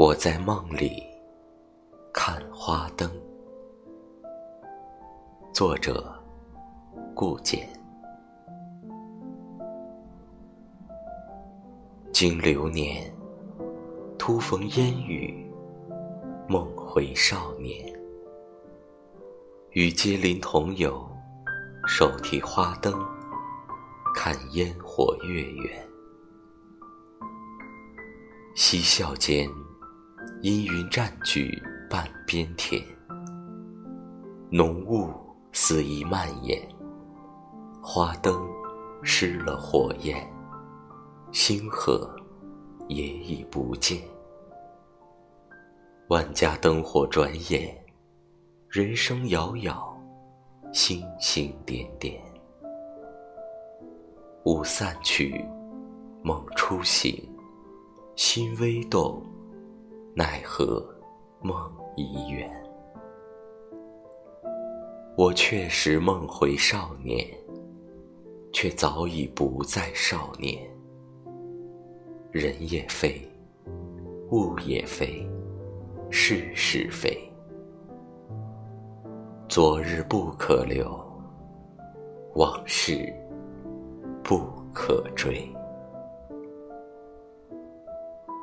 我在梦里看花灯。作者：顾简。经流年，突逢烟雨，梦回少年。与街邻同友，手提花灯，看烟火月圆。嬉笑间。阴云占据半边天，浓雾肆意蔓延，花灯失了火焰，星河也已不见。万家灯火转眼，人生遥遥，星星点点。雾散去，梦初醒，心微动。奈何梦已远，我确实梦回少年，却早已不再少年。人也非，物也非，事是非。昨日不可留，往事不可追。